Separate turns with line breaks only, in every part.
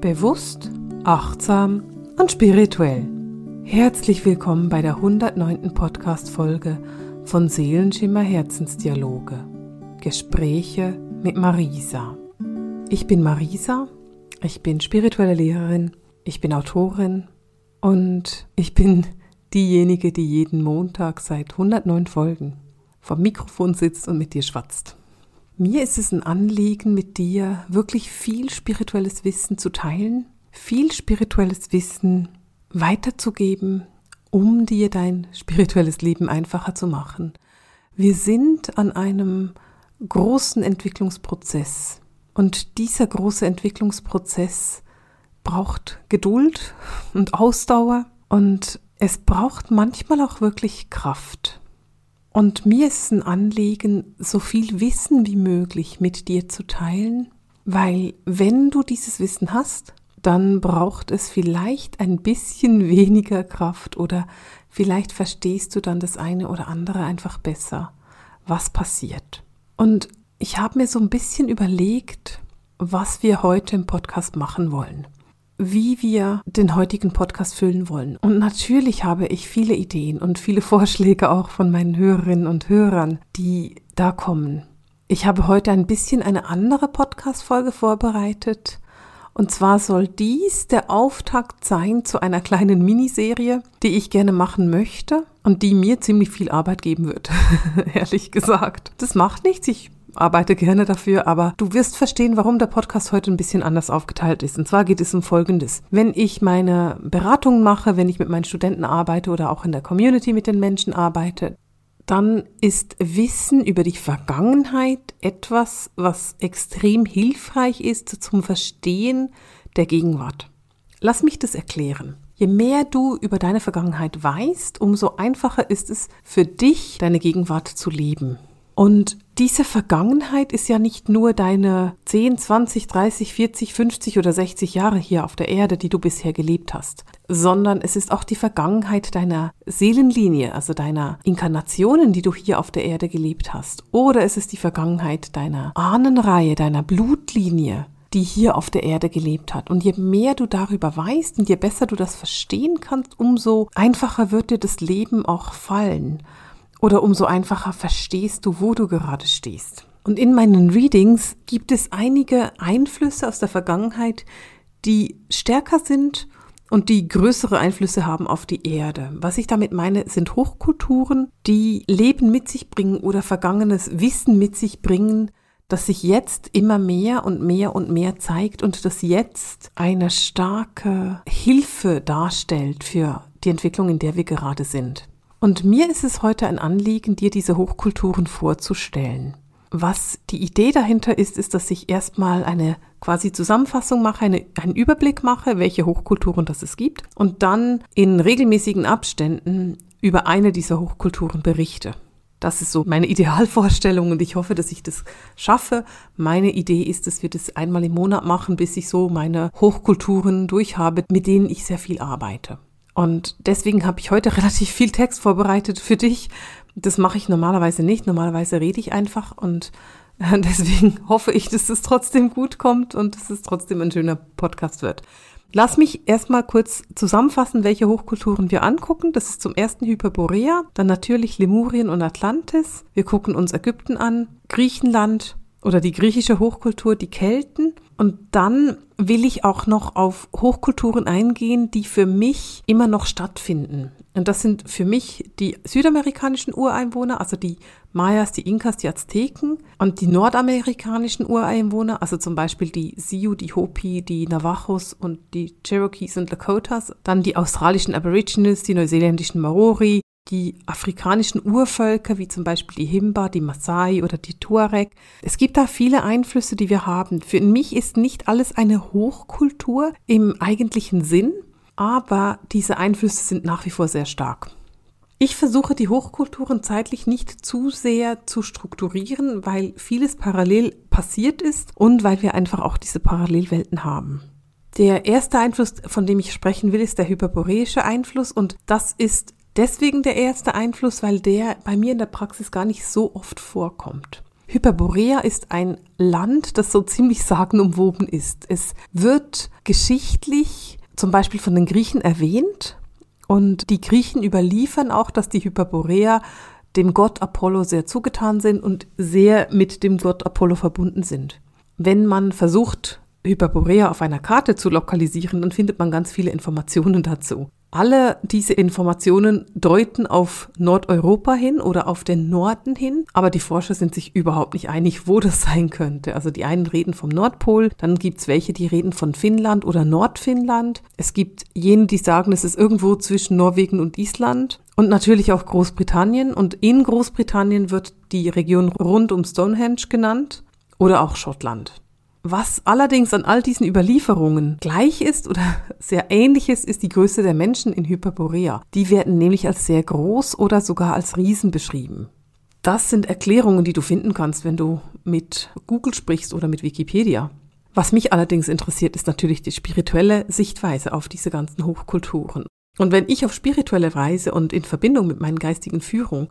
Bewusst, achtsam und spirituell. Herzlich willkommen bei der 109. Podcast-Folge von Seelenschimmer Herzensdialoge. Gespräche mit Marisa. Ich bin Marisa, ich bin spirituelle Lehrerin, ich bin Autorin und ich bin diejenige, die jeden Montag seit 109 Folgen vom Mikrofon sitzt und mit dir schwatzt. Mir ist es ein Anliegen, mit dir wirklich viel spirituelles Wissen zu teilen, viel spirituelles Wissen weiterzugeben, um dir dein spirituelles Leben einfacher zu machen. Wir sind an einem großen Entwicklungsprozess und dieser große Entwicklungsprozess braucht Geduld und Ausdauer und es braucht manchmal auch wirklich Kraft. Und mir ist es ein Anliegen, so viel Wissen wie möglich mit dir zu teilen, weil wenn du dieses Wissen hast, dann braucht es vielleicht ein bisschen weniger Kraft oder vielleicht verstehst du dann das eine oder andere einfach besser, was passiert. Und ich habe mir so ein bisschen überlegt, was wir heute im Podcast machen wollen wie wir den heutigen Podcast füllen wollen. Und natürlich habe ich viele Ideen und viele Vorschläge auch von meinen Hörerinnen und Hörern, die da kommen. Ich habe heute ein bisschen eine andere Podcast-Folge vorbereitet. Und zwar soll dies der Auftakt sein zu einer kleinen Miniserie, die ich gerne machen möchte und die mir ziemlich viel Arbeit geben wird, ehrlich gesagt. Das macht nichts. Ich arbeite gerne dafür, aber du wirst verstehen, warum der Podcast heute ein bisschen anders aufgeteilt ist. Und zwar geht es um Folgendes. Wenn ich meine Beratungen mache, wenn ich mit meinen Studenten arbeite oder auch in der Community mit den Menschen arbeite, dann ist Wissen über die Vergangenheit etwas, was extrem hilfreich ist zum Verstehen der Gegenwart. Lass mich das erklären. Je mehr du über deine Vergangenheit weißt, umso einfacher ist es für dich, deine Gegenwart zu leben. Und diese Vergangenheit ist ja nicht nur deine 10, 20, 30, 40, 50 oder 60 Jahre hier auf der Erde, die du bisher gelebt hast, sondern es ist auch die Vergangenheit deiner Seelenlinie, also deiner Inkarnationen, die du hier auf der Erde gelebt hast. Oder es ist die Vergangenheit deiner Ahnenreihe, deiner Blutlinie, die hier auf der Erde gelebt hat. Und je mehr du darüber weißt und je besser du das verstehen kannst, umso einfacher wird dir das Leben auch fallen oder umso einfacher verstehst du, wo du gerade stehst. Und in meinen Readings gibt es einige Einflüsse aus der Vergangenheit, die stärker sind und die größere Einflüsse haben auf die Erde. Was ich damit meine, sind Hochkulturen, die Leben mit sich bringen oder vergangenes Wissen mit sich bringen, das sich jetzt immer mehr und mehr und mehr zeigt und das jetzt eine starke Hilfe darstellt für die Entwicklung, in der wir gerade sind. Und mir ist es heute ein Anliegen, dir diese Hochkulturen vorzustellen. Was die Idee dahinter ist, ist, dass ich erstmal eine quasi Zusammenfassung mache, eine, einen Überblick mache, welche Hochkulturen das es gibt und dann in regelmäßigen Abständen über eine dieser Hochkulturen berichte. Das ist so meine Idealvorstellung und ich hoffe, dass ich das schaffe. Meine Idee ist, dass wir das einmal im Monat machen, bis ich so meine Hochkulturen durchhabe, mit denen ich sehr viel arbeite. Und deswegen habe ich heute relativ viel Text vorbereitet für dich. Das mache ich normalerweise nicht. Normalerweise rede ich einfach und deswegen hoffe ich, dass es trotzdem gut kommt und dass es trotzdem ein schöner Podcast wird. Lass mich erstmal kurz zusammenfassen, welche Hochkulturen wir angucken. Das ist zum ersten Hyperborea, dann natürlich Lemurien und Atlantis. Wir gucken uns Ägypten an, Griechenland oder die griechische Hochkultur, die Kelten und dann will ich auch noch auf Hochkulturen eingehen, die für mich immer noch stattfinden. Und das sind für mich die südamerikanischen Ureinwohner, also die Mayas, die Inkas, die Azteken und die nordamerikanischen Ureinwohner, also zum Beispiel die Sioux, die Hopi, die Navajos und die Cherokees und Lakotas, dann die australischen Aborigines, die neuseeländischen Maori, die afrikanischen Urvölker, wie zum Beispiel die Himba, die Maasai oder die Tuareg. Es gibt da viele Einflüsse, die wir haben. Für mich ist nicht alles eine Hochkultur im eigentlichen Sinn, aber diese Einflüsse sind nach wie vor sehr stark. Ich versuche die Hochkulturen zeitlich nicht zu sehr zu strukturieren, weil vieles parallel passiert ist und weil wir einfach auch diese Parallelwelten haben. Der erste Einfluss, von dem ich sprechen will, ist der hyperboreische Einfluss und das ist deswegen der erste Einfluss, weil der bei mir in der Praxis gar nicht so oft vorkommt. Hyperborea ist ein Land, das so ziemlich sagenumwoben ist. Es wird geschichtlich zum Beispiel von den Griechen erwähnt und die Griechen überliefern auch, dass die Hyperborea dem Gott Apollo sehr zugetan sind und sehr mit dem Gott Apollo verbunden sind. Wenn man versucht, Hyperborea auf einer Karte zu lokalisieren, dann findet man ganz viele Informationen dazu. Alle diese Informationen deuten auf Nordeuropa hin oder auf den Norden hin, aber die Forscher sind sich überhaupt nicht einig, wo das sein könnte. Also die einen reden vom Nordpol, dann gibt es welche, die reden von Finnland oder Nordfinnland. Es gibt jene, die sagen, es ist irgendwo zwischen Norwegen und Island und natürlich auch Großbritannien. Und in Großbritannien wird die Region rund um Stonehenge genannt oder auch Schottland. Was allerdings an all diesen Überlieferungen gleich ist oder sehr ähnlich ist, ist die Größe der Menschen in Hyperborea. Die werden nämlich als sehr groß oder sogar als Riesen beschrieben. Das sind Erklärungen, die du finden kannst, wenn du mit Google sprichst oder mit Wikipedia. Was mich allerdings interessiert, ist natürlich die spirituelle Sichtweise auf diese ganzen Hochkulturen. Und wenn ich auf spirituelle Weise und in Verbindung mit meinen geistigen Führungen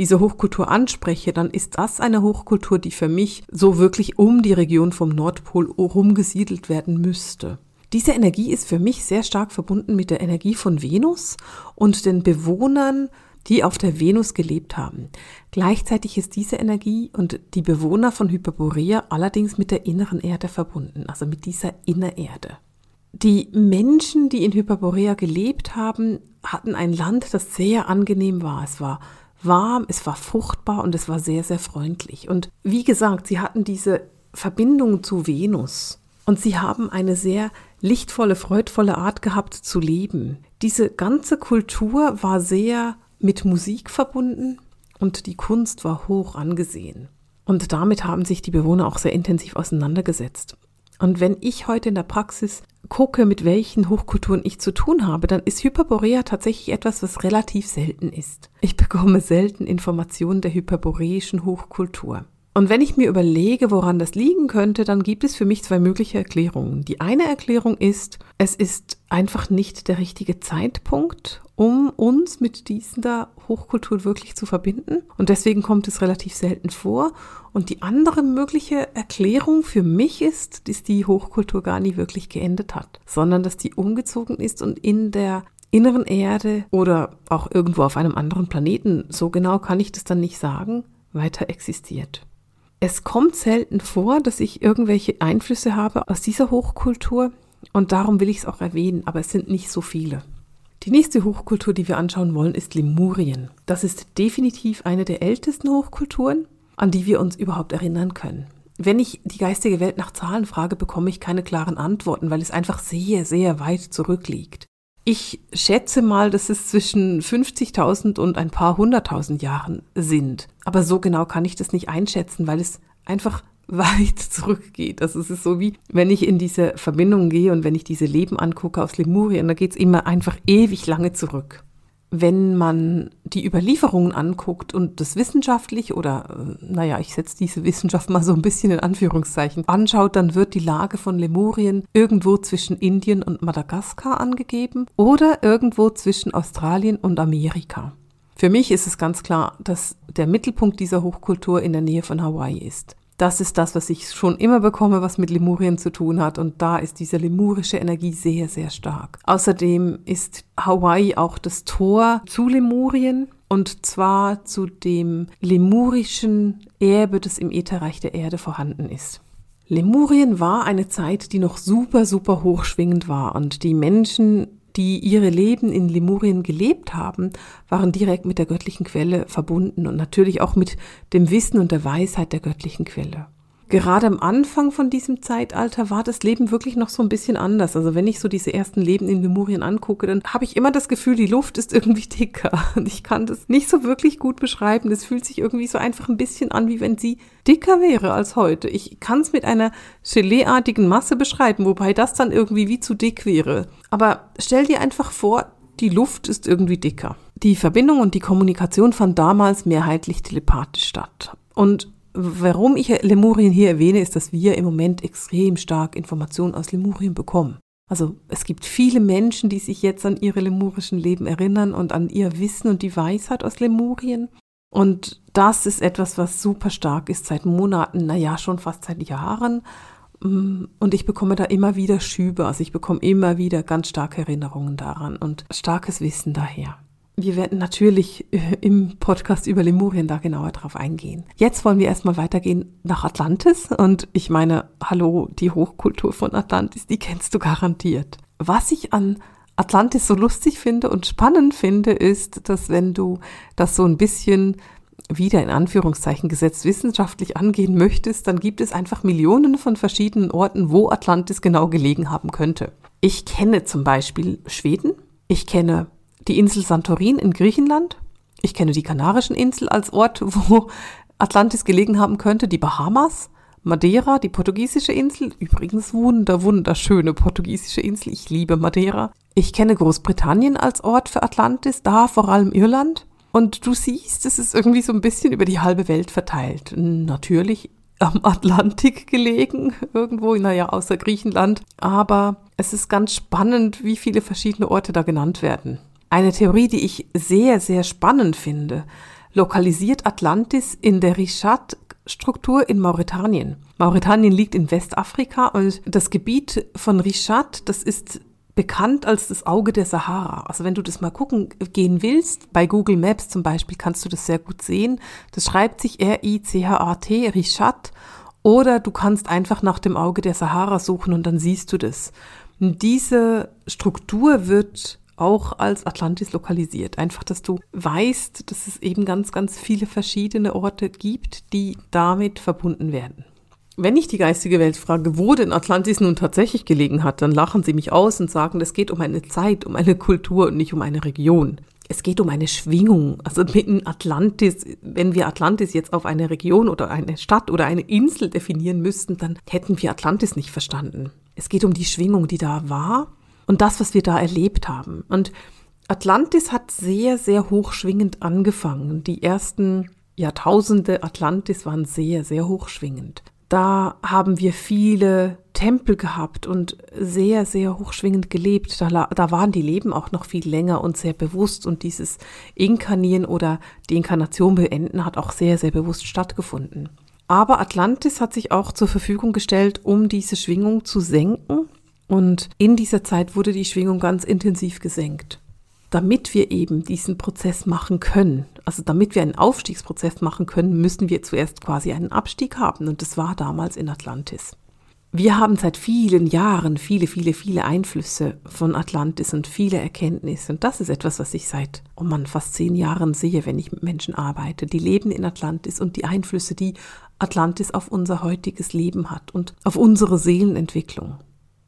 diese Hochkultur anspreche, dann ist das eine Hochkultur, die für mich so wirklich um die Region vom Nordpol rumgesiedelt werden müsste. Diese Energie ist für mich sehr stark verbunden mit der Energie von Venus und den Bewohnern, die auf der Venus gelebt haben. Gleichzeitig ist diese Energie und die Bewohner von Hyperborea allerdings mit der inneren Erde verbunden, also mit dieser Innererde. Die Menschen, die in Hyperborea gelebt haben, hatten ein Land, das sehr angenehm war. Es war warm, es war fruchtbar und es war sehr, sehr freundlich. Und wie gesagt, sie hatten diese Verbindung zu Venus und sie haben eine sehr lichtvolle, freudvolle Art gehabt zu leben. Diese ganze Kultur war sehr mit Musik verbunden und die Kunst war hoch angesehen. Und damit haben sich die Bewohner auch sehr intensiv auseinandergesetzt. Und wenn ich heute in der Praxis gucke, mit welchen Hochkulturen ich zu tun habe, dann ist Hyperborea tatsächlich etwas, was relativ selten ist. Ich bekomme selten Informationen der hyperboreischen Hochkultur. Und wenn ich mir überlege, woran das liegen könnte, dann gibt es für mich zwei mögliche Erklärungen. Die eine Erklärung ist, es ist einfach nicht der richtige Zeitpunkt, um uns mit dieser Hochkultur wirklich zu verbinden. Und deswegen kommt es relativ selten vor. Und die andere mögliche Erklärung für mich ist, dass die Hochkultur gar nie wirklich geendet hat, sondern dass die umgezogen ist und in der inneren Erde oder auch irgendwo auf einem anderen Planeten, so genau kann ich das dann nicht sagen, weiter existiert. Es kommt selten vor, dass ich irgendwelche Einflüsse habe aus dieser Hochkultur und darum will ich es auch erwähnen, aber es sind nicht so viele. Die nächste Hochkultur, die wir anschauen wollen, ist Lemurien. Das ist definitiv eine der ältesten Hochkulturen, an die wir uns überhaupt erinnern können. Wenn ich die geistige Welt nach Zahlen frage, bekomme ich keine klaren Antworten, weil es einfach sehr, sehr weit zurückliegt. Ich schätze mal, dass es zwischen 50.000 und ein paar hunderttausend Jahren sind. Aber so genau kann ich das nicht einschätzen, weil es einfach weit zurückgeht. Also es ist so wie, wenn ich in diese Verbindung gehe und wenn ich diese Leben angucke aus Lemurien, da geht es immer einfach ewig lange zurück wenn man die Überlieferungen anguckt und das wissenschaftlich oder, äh, naja, ich setze diese Wissenschaft mal so ein bisschen in Anführungszeichen anschaut, dann wird die Lage von Lemurien irgendwo zwischen Indien und Madagaskar angegeben oder irgendwo zwischen Australien und Amerika. Für mich ist es ganz klar, dass der Mittelpunkt dieser Hochkultur in der Nähe von Hawaii ist. Das ist das, was ich schon immer bekomme, was mit Lemurien zu tun hat. Und da ist diese lemurische Energie sehr, sehr stark. Außerdem ist Hawaii auch das Tor zu Lemurien. Und zwar zu dem lemurischen Erbe, das im Ätherreich der Erde vorhanden ist. Lemurien war eine Zeit, die noch super, super hochschwingend war und die Menschen die ihre Leben in Lemurien gelebt haben, waren direkt mit der göttlichen Quelle verbunden und natürlich auch mit dem Wissen und der Weisheit der göttlichen Quelle. Gerade am Anfang von diesem Zeitalter war das Leben wirklich noch so ein bisschen anders. Also wenn ich so diese ersten Leben in Lemurien angucke, dann habe ich immer das Gefühl, die Luft ist irgendwie dicker. Und ich kann das nicht so wirklich gut beschreiben. Es fühlt sich irgendwie so einfach ein bisschen an, wie wenn sie dicker wäre als heute. Ich kann es mit einer Geleeartigen Masse beschreiben, wobei das dann irgendwie wie zu dick wäre. Aber stell dir einfach vor, die Luft ist irgendwie dicker. Die Verbindung und die Kommunikation fand damals mehrheitlich telepathisch statt. Und Warum ich Lemurien hier erwähne, ist, dass wir im Moment extrem stark Informationen aus Lemurien bekommen. Also es gibt viele Menschen, die sich jetzt an ihre lemurischen Leben erinnern und an ihr Wissen und die Weisheit aus Lemurien. Und das ist etwas, was super stark ist seit Monaten, naja, schon fast seit Jahren. Mm, und ich bekomme da immer wieder Schübe, also ich bekomme immer wieder ganz starke Erinnerungen daran und starkes Wissen daher. Wir werden natürlich äh, im Podcast über Lemurien da genauer drauf eingehen. Jetzt wollen wir erstmal weitergehen nach Atlantis und ich meine, hallo, die Hochkultur von Atlantis, die kennst du garantiert. Was ich an Atlantis so lustig finde und spannend finde, ist, dass wenn du das so ein bisschen wieder in Anführungszeichen gesetzt wissenschaftlich angehen möchtest, dann gibt es einfach Millionen von verschiedenen Orten, wo Atlantis genau gelegen haben könnte. Ich kenne zum Beispiel Schweden, ich kenne die Insel Santorin in Griechenland, ich kenne die Kanarischen Insel als Ort, wo Atlantis gelegen haben könnte, die Bahamas, Madeira, die portugiesische Insel, übrigens wunder, wunderschöne portugiesische Insel, ich liebe Madeira. Ich kenne Großbritannien als Ort für Atlantis, da vor allem Irland. Und du siehst, es ist irgendwie so ein bisschen über die halbe Welt verteilt. Natürlich am Atlantik gelegen, irgendwo, naja, außer Griechenland. Aber es ist ganz spannend, wie viele verschiedene Orte da genannt werden. Eine Theorie, die ich sehr, sehr spannend finde, lokalisiert Atlantis in der Richat Struktur in Mauretanien. Mauretanien liegt in Westafrika und das Gebiet von Richat, das ist bekannt als das Auge der Sahara. Also wenn du das mal gucken gehen willst, bei Google Maps zum Beispiel kannst du das sehr gut sehen. Das schreibt sich R-I-C-H-A-T, Richat. Oder du kannst einfach nach dem Auge der Sahara suchen und dann siehst du das. Diese Struktur wird auch als Atlantis lokalisiert. Einfach, dass du weißt, dass es eben ganz, ganz viele verschiedene Orte gibt, die damit verbunden werden. Wenn ich die geistige Welt frage, wo denn Atlantis nun tatsächlich gelegen hat, dann lachen sie mich aus und sagen, es geht um eine Zeit, um eine Kultur und nicht um eine Region. Es geht um eine Schwingung. Also mitten Atlantis, wenn wir Atlantis jetzt auf eine Region oder eine Stadt oder eine Insel definieren müssten, dann hätten wir Atlantis nicht verstanden. Es geht um die Schwingung, die da war und das, was wir da erlebt haben. Und Atlantis hat sehr, sehr hochschwingend angefangen. Die ersten Jahrtausende Atlantis waren sehr, sehr hochschwingend. Da haben wir viele Tempel gehabt und sehr, sehr hochschwingend gelebt. Da, da waren die Leben auch noch viel länger und sehr bewusst und dieses Inkarnieren oder die Inkarnation beenden hat auch sehr, sehr bewusst stattgefunden. Aber Atlantis hat sich auch zur Verfügung gestellt, um diese Schwingung zu senken und in dieser Zeit wurde die Schwingung ganz intensiv gesenkt. Damit wir eben diesen Prozess machen können, also damit wir einen Aufstiegsprozess machen können, müssen wir zuerst quasi einen Abstieg haben. Und das war damals in Atlantis. Wir haben seit vielen Jahren viele, viele, viele Einflüsse von Atlantis und viele Erkenntnisse. Und das ist etwas, was ich seit, oh man, fast zehn Jahren sehe, wenn ich mit Menschen arbeite. Die leben in Atlantis und die Einflüsse, die Atlantis auf unser heutiges Leben hat und auf unsere Seelenentwicklung.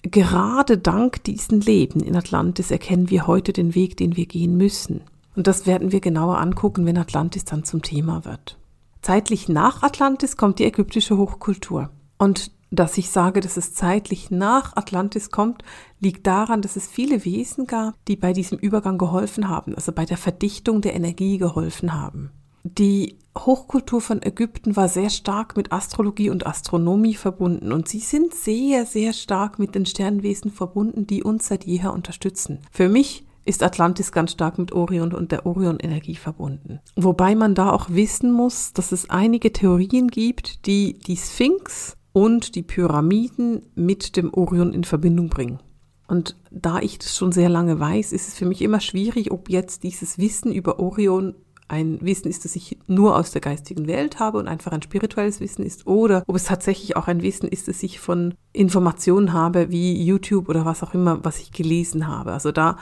Gerade dank diesen Leben in Atlantis erkennen wir heute den Weg, den wir gehen müssen. Und das werden wir genauer angucken, wenn Atlantis dann zum Thema wird. Zeitlich nach Atlantis kommt die ägyptische Hochkultur. Und dass ich sage, dass es zeitlich nach Atlantis kommt, liegt daran, dass es viele Wesen gab, die bei diesem Übergang geholfen haben, also bei der Verdichtung der Energie geholfen haben. Die Hochkultur von Ägypten war sehr stark mit Astrologie und Astronomie verbunden und sie sind sehr, sehr stark mit den Sternwesen verbunden, die uns seit jeher unterstützen. Für mich ist Atlantis ganz stark mit Orion und der Orion-Energie verbunden. Wobei man da auch wissen muss, dass es einige Theorien gibt, die die Sphinx und die Pyramiden mit dem Orion in Verbindung bringen. Und da ich das schon sehr lange weiß, ist es für mich immer schwierig, ob jetzt dieses Wissen über Orion ein Wissen ist, das ich nur aus der geistigen Welt habe und einfach ein spirituelles Wissen ist, oder ob es tatsächlich auch ein Wissen ist, das ich von Informationen habe, wie YouTube oder was auch immer, was ich gelesen habe. Also da,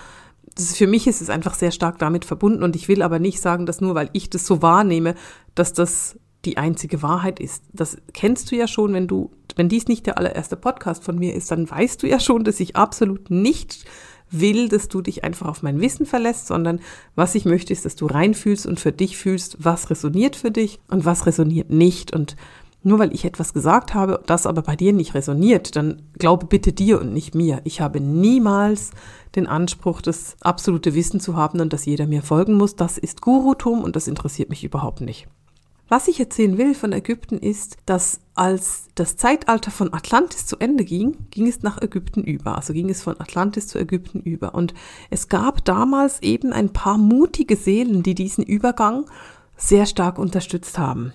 ist, für mich ist es einfach sehr stark damit verbunden und ich will aber nicht sagen, dass nur weil ich das so wahrnehme, dass das die einzige Wahrheit ist. Das kennst du ja schon, wenn du, wenn dies nicht der allererste Podcast von mir ist, dann weißt du ja schon, dass ich absolut nicht will, dass du dich einfach auf mein Wissen verlässt, sondern was ich möchte, ist, dass du reinfühlst und für dich fühlst, was resoniert für dich und was resoniert nicht. Und nur weil ich etwas gesagt habe, das aber bei dir nicht resoniert, dann glaube bitte dir und nicht mir. Ich habe niemals den Anspruch, das absolute Wissen zu haben und dass jeder mir folgen muss. Das ist Gurutum und das interessiert mich überhaupt nicht. Was ich erzählen will von Ägypten ist, dass als das Zeitalter von Atlantis zu Ende ging, ging es nach Ägypten über. Also ging es von Atlantis zu Ägypten über. Und es gab damals eben ein paar mutige Seelen, die diesen Übergang sehr stark unterstützt haben.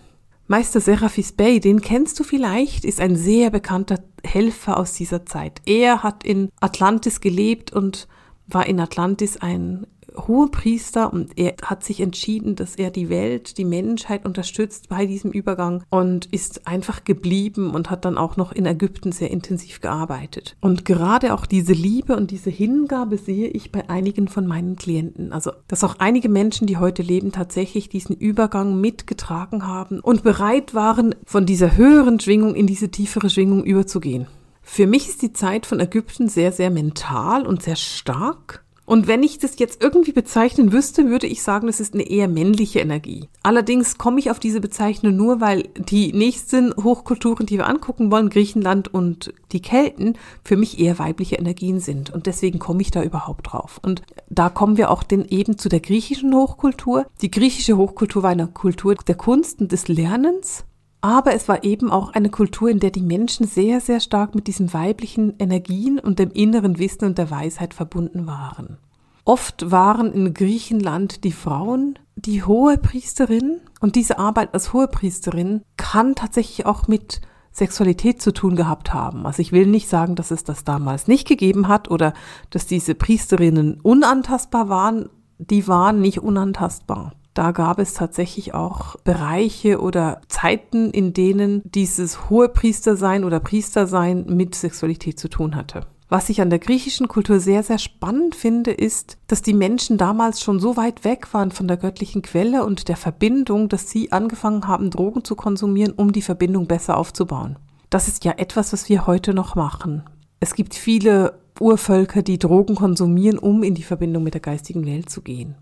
Meister Seraphis Bey, den kennst du vielleicht, ist ein sehr bekannter Helfer aus dieser Zeit. Er hat in Atlantis gelebt und war in Atlantis ein Hohepriester und er hat sich entschieden, dass er die Welt, die Menschheit unterstützt bei diesem Übergang und ist einfach geblieben und hat dann auch noch in Ägypten sehr intensiv gearbeitet. Und gerade auch diese Liebe und diese Hingabe sehe ich bei einigen von meinen Klienten. Also, dass auch einige Menschen, die heute leben, tatsächlich diesen Übergang mitgetragen haben und bereit waren, von dieser höheren Schwingung in diese tiefere Schwingung überzugehen. Für mich ist die Zeit von Ägypten sehr, sehr mental und sehr stark. Und wenn ich das jetzt irgendwie bezeichnen wüsste, würde ich sagen, das ist eine eher männliche Energie. Allerdings komme ich auf diese Bezeichnung nur, weil die nächsten Hochkulturen, die wir angucken wollen, Griechenland und die Kelten, für mich eher weibliche Energien sind. Und deswegen komme ich da überhaupt drauf. Und da kommen wir auch denn eben zu der griechischen Hochkultur. Die griechische Hochkultur war eine Kultur der Kunst und des Lernens. Aber es war eben auch eine Kultur, in der die Menschen sehr, sehr stark mit diesen weiblichen Energien und dem inneren Wissen und der Weisheit verbunden waren. Oft waren in Griechenland die Frauen die hohe Priesterin und diese Arbeit als hohe Priesterin kann tatsächlich auch mit Sexualität zu tun gehabt haben. Also ich will nicht sagen, dass es das damals nicht gegeben hat oder dass diese Priesterinnen unantastbar waren. Die waren nicht unantastbar. Da gab es tatsächlich auch Bereiche oder Zeiten, in denen dieses hohe Priestersein oder Priestersein mit Sexualität zu tun hatte. Was ich an der griechischen Kultur sehr, sehr spannend finde, ist, dass die Menschen damals schon so weit weg waren von der göttlichen Quelle und der Verbindung, dass sie angefangen haben, Drogen zu konsumieren, um die Verbindung besser aufzubauen. Das ist ja etwas, was wir heute noch machen. Es gibt viele Urvölker, die Drogen konsumieren, um in die Verbindung mit der geistigen Welt zu gehen.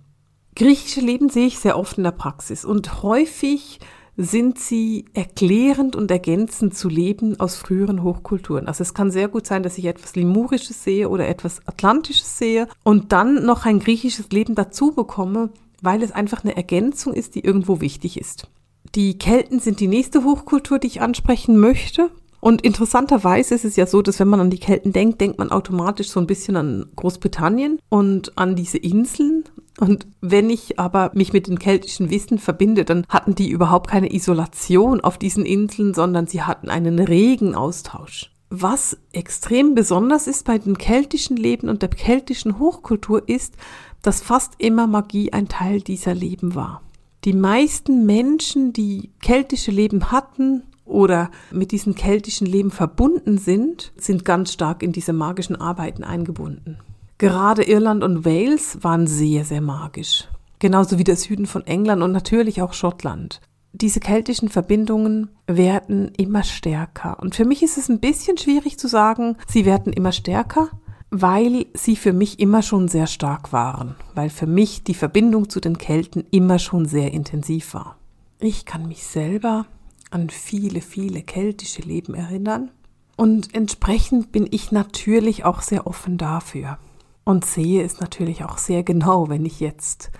Griechische Leben sehe ich sehr oft in der Praxis und häufig sind sie erklärend und ergänzend zu Leben aus früheren Hochkulturen. Also es kann sehr gut sein, dass ich etwas Limurisches sehe oder etwas Atlantisches sehe und dann noch ein griechisches Leben dazu bekomme, weil es einfach eine Ergänzung ist, die irgendwo wichtig ist. Die Kelten sind die nächste Hochkultur, die ich ansprechen möchte. Und interessanterweise ist es ja so, dass wenn man an die Kelten denkt, denkt man automatisch so ein bisschen an Großbritannien und an diese Inseln. Und wenn ich aber mich mit den keltischen Wissen verbinde, dann hatten die überhaupt keine Isolation auf diesen Inseln, sondern sie hatten einen regen Austausch. Was extrem besonders ist bei den keltischen Leben und der keltischen Hochkultur ist, dass fast immer Magie ein Teil dieser Leben war. Die meisten Menschen, die keltische Leben hatten, oder mit diesem keltischen Leben verbunden sind, sind ganz stark in diese magischen Arbeiten eingebunden. Gerade Irland und Wales waren sehr, sehr magisch. Genauso wie der Süden von England und natürlich auch Schottland. Diese keltischen Verbindungen werden immer stärker. Und für mich ist es ein bisschen schwierig zu sagen, sie werden immer stärker, weil sie für mich immer schon sehr stark waren. Weil für mich die Verbindung zu den Kelten immer schon sehr intensiv war. Ich kann mich selber an viele, viele keltische Leben erinnern. Und entsprechend bin ich natürlich auch sehr offen dafür und sehe es natürlich auch sehr genau, wenn ich jetzt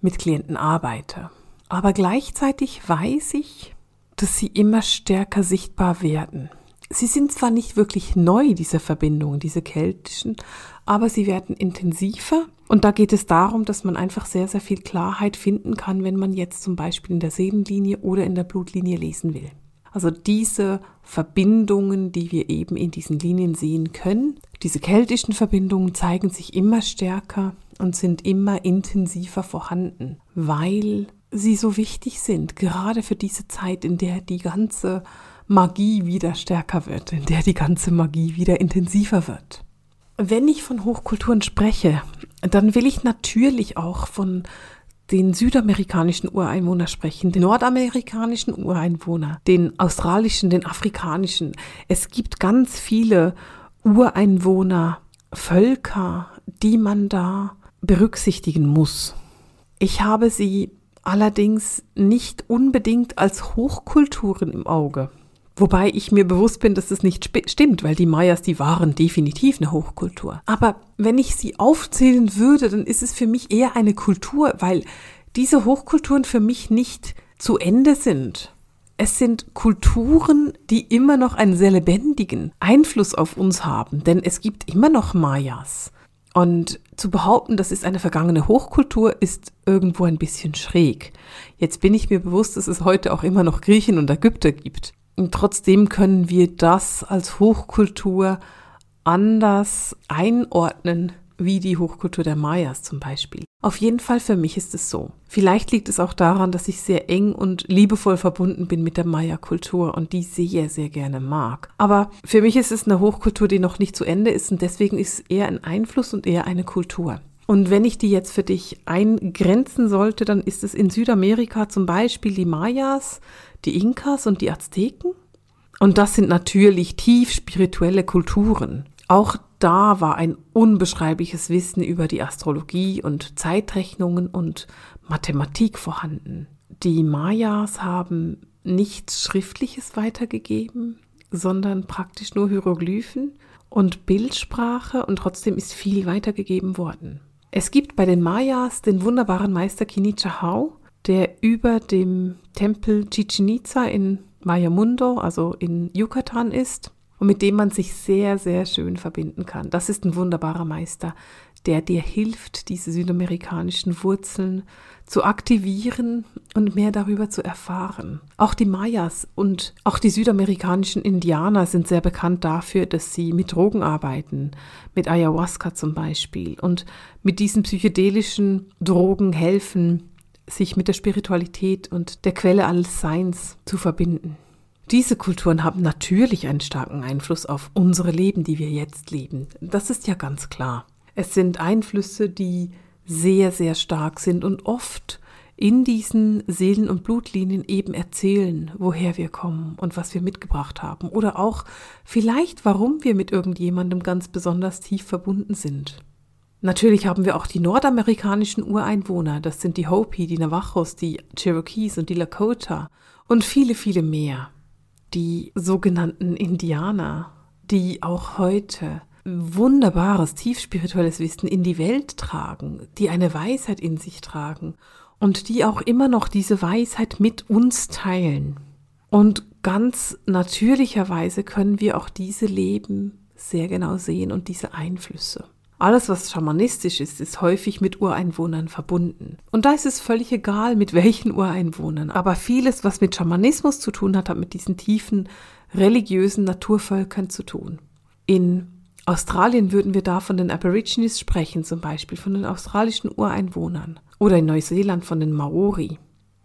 mit Klienten arbeite. Aber gleichzeitig weiß ich, dass sie immer stärker sichtbar werden. Sie sind zwar nicht wirklich neu, diese Verbindungen, diese keltischen, aber sie werden intensiver. Und da geht es darum, dass man einfach sehr, sehr viel Klarheit finden kann, wenn man jetzt zum Beispiel in der Seelenlinie oder in der Blutlinie lesen will. Also diese Verbindungen, die wir eben in diesen Linien sehen können, diese keltischen Verbindungen zeigen sich immer stärker und sind immer intensiver vorhanden, weil sie so wichtig sind, gerade für diese Zeit, in der die ganze Magie wieder stärker wird, in der die ganze Magie wieder intensiver wird. Wenn ich von Hochkulturen spreche, dann will ich natürlich auch von den südamerikanischen Ureinwohner sprechen, den nordamerikanischen Ureinwohner, den australischen, den afrikanischen. Es gibt ganz viele Ureinwohner, Völker, die man da berücksichtigen muss. Ich habe sie allerdings nicht unbedingt als Hochkulturen im Auge. Wobei ich mir bewusst bin, dass das nicht stimmt, weil die Mayas, die waren definitiv eine Hochkultur. Aber wenn ich sie aufzählen würde, dann ist es für mich eher eine Kultur, weil diese Hochkulturen für mich nicht zu Ende sind. Es sind Kulturen, die immer noch einen sehr lebendigen Einfluss auf uns haben, denn es gibt immer noch Mayas. Und zu behaupten, das ist eine vergangene Hochkultur, ist irgendwo ein bisschen schräg. Jetzt bin ich mir bewusst, dass es heute auch immer noch Griechen und Ägypter gibt. Und trotzdem können wir das als Hochkultur anders einordnen wie die Hochkultur der Mayas zum Beispiel. Auf jeden Fall für mich ist es so. Vielleicht liegt es auch daran, dass ich sehr eng und liebevoll verbunden bin mit der Maya-Kultur und die sehr, sehr gerne mag. Aber für mich ist es eine Hochkultur, die noch nicht zu Ende ist und deswegen ist es eher ein Einfluss und eher eine Kultur. Und wenn ich die jetzt für dich eingrenzen sollte, dann ist es in Südamerika zum Beispiel die Mayas, die Inkas und die Azteken. Und das sind natürlich tief spirituelle Kulturen. Auch da war ein unbeschreibliches Wissen über die Astrologie und Zeitrechnungen und Mathematik vorhanden. Die Mayas haben nichts Schriftliches weitergegeben, sondern praktisch nur Hieroglyphen und Bildsprache und trotzdem ist viel weitergegeben worden. Es gibt bei den Mayas den wunderbaren Meister Kinichahau, der über dem Tempel Chichen Itza in Mayamundo, also in Yucatan ist und mit dem man sich sehr, sehr schön verbinden kann. Das ist ein wunderbarer Meister, der dir hilft, diese südamerikanischen Wurzeln zu aktivieren und mehr darüber zu erfahren. Auch die Mayas und auch die südamerikanischen Indianer sind sehr bekannt dafür, dass sie mit Drogen arbeiten, mit Ayahuasca zum Beispiel, und mit diesen psychedelischen Drogen helfen, sich mit der Spiritualität und der Quelle alles Seins zu verbinden. Diese Kulturen haben natürlich einen starken Einfluss auf unsere Leben, die wir jetzt leben. Das ist ja ganz klar. Es sind Einflüsse, die sehr, sehr stark sind und oft in diesen Seelen- und Blutlinien eben erzählen, woher wir kommen und was wir mitgebracht haben. Oder auch vielleicht, warum wir mit irgendjemandem ganz besonders tief verbunden sind. Natürlich haben wir auch die nordamerikanischen Ureinwohner, das sind die Hopi, die Navajos, die Cherokees und die Lakota und viele, viele mehr. Die sogenannten Indianer, die auch heute wunderbares, tiefspirituelles Wissen in die Welt tragen, die eine Weisheit in sich tragen und die auch immer noch diese Weisheit mit uns teilen. Und ganz natürlicherweise können wir auch diese Leben sehr genau sehen und diese Einflüsse. Alles, was schamanistisch ist, ist häufig mit Ureinwohnern verbunden. Und da ist es völlig egal, mit welchen Ureinwohnern. Aber vieles, was mit Schamanismus zu tun hat, hat mit diesen tiefen religiösen Naturvölkern zu tun. In Australien würden wir da von den Aborigines sprechen, zum Beispiel von den australischen Ureinwohnern. Oder in Neuseeland von den Maori.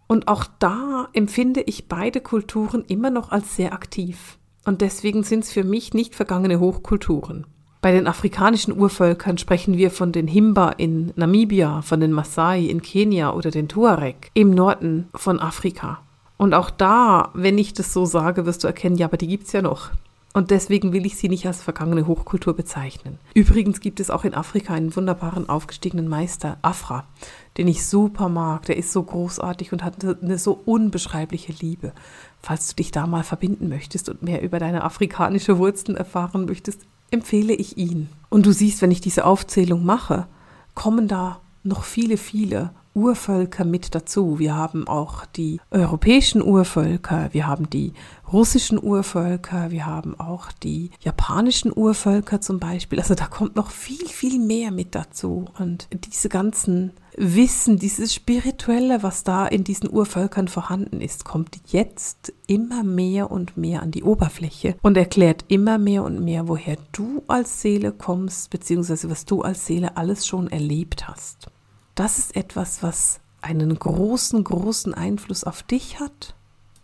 Und auch da empfinde ich beide Kulturen immer noch als sehr aktiv. Und deswegen sind es für mich nicht vergangene Hochkulturen. Bei den afrikanischen Urvölkern sprechen wir von den Himba in Namibia, von den Maasai in Kenia oder den Tuareg im Norden von Afrika. Und auch da, wenn ich das so sage, wirst du erkennen, ja, aber die gibt's ja noch. Und deswegen will ich sie nicht als vergangene Hochkultur bezeichnen. Übrigens gibt es auch in Afrika einen wunderbaren aufgestiegenen Meister, Afra, den ich super mag. Der ist so großartig und hat eine so unbeschreibliche Liebe. Falls du dich da mal verbinden möchtest und mehr über deine afrikanische Wurzeln erfahren möchtest, empfehle ich ihn. Und du siehst, wenn ich diese Aufzählung mache, kommen da noch viele, viele Urvölker mit dazu. Wir haben auch die europäischen Urvölker, wir haben die russischen Urvölker, wir haben auch die japanischen Urvölker zum Beispiel. Also da kommt noch viel, viel mehr mit dazu. Und diese ganzen Wissen, dieses Spirituelle, was da in diesen Urvölkern vorhanden ist, kommt jetzt immer mehr und mehr an die Oberfläche und erklärt immer mehr und mehr, woher du als Seele kommst, beziehungsweise was du als Seele alles schon erlebt hast. Das ist etwas, was einen großen, großen Einfluss auf dich hat,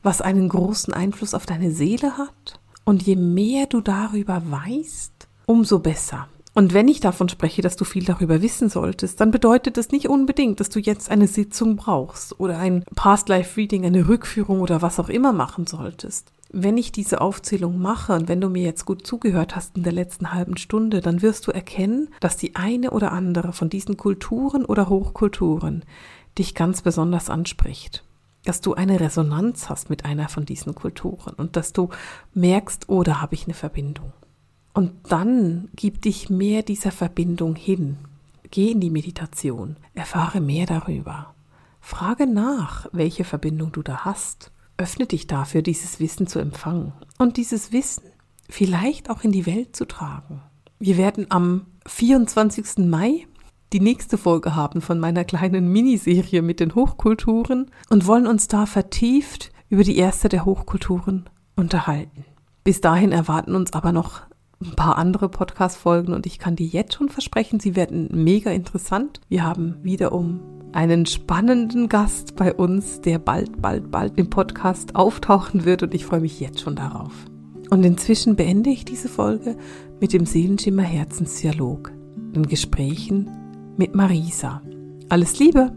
was einen großen Einfluss auf deine Seele hat. Und je mehr du darüber weißt, umso besser. Und wenn ich davon spreche, dass du viel darüber wissen solltest, dann bedeutet das nicht unbedingt, dass du jetzt eine Sitzung brauchst oder ein Past Life Reading, eine Rückführung oder was auch immer machen solltest. Wenn ich diese Aufzählung mache und wenn du mir jetzt gut zugehört hast in der letzten halben Stunde, dann wirst du erkennen, dass die eine oder andere von diesen Kulturen oder Hochkulturen dich ganz besonders anspricht. Dass du eine Resonanz hast mit einer von diesen Kulturen und dass du merkst, oh, habe ich eine Verbindung. Und dann gib dich mehr dieser Verbindung hin. Geh in die Meditation, erfahre mehr darüber. Frage nach, welche Verbindung du da hast. Öffne dich dafür, dieses Wissen zu empfangen und dieses Wissen vielleicht auch in die Welt zu tragen. Wir werden am 24. Mai die nächste Folge haben von meiner kleinen Miniserie mit den Hochkulturen und wollen uns da vertieft über die erste der Hochkulturen unterhalten. Bis dahin erwarten uns aber noch ein paar andere Podcast-Folgen und ich kann dir jetzt schon versprechen, sie werden mega interessant. Wir haben wiederum einen spannenden Gast bei uns, der bald, bald, bald im Podcast auftauchen wird und ich freue mich jetzt schon darauf. Und inzwischen beende ich diese Folge mit dem Seelenschimmer Herzensdialog, den Gesprächen mit Marisa. Alles Liebe!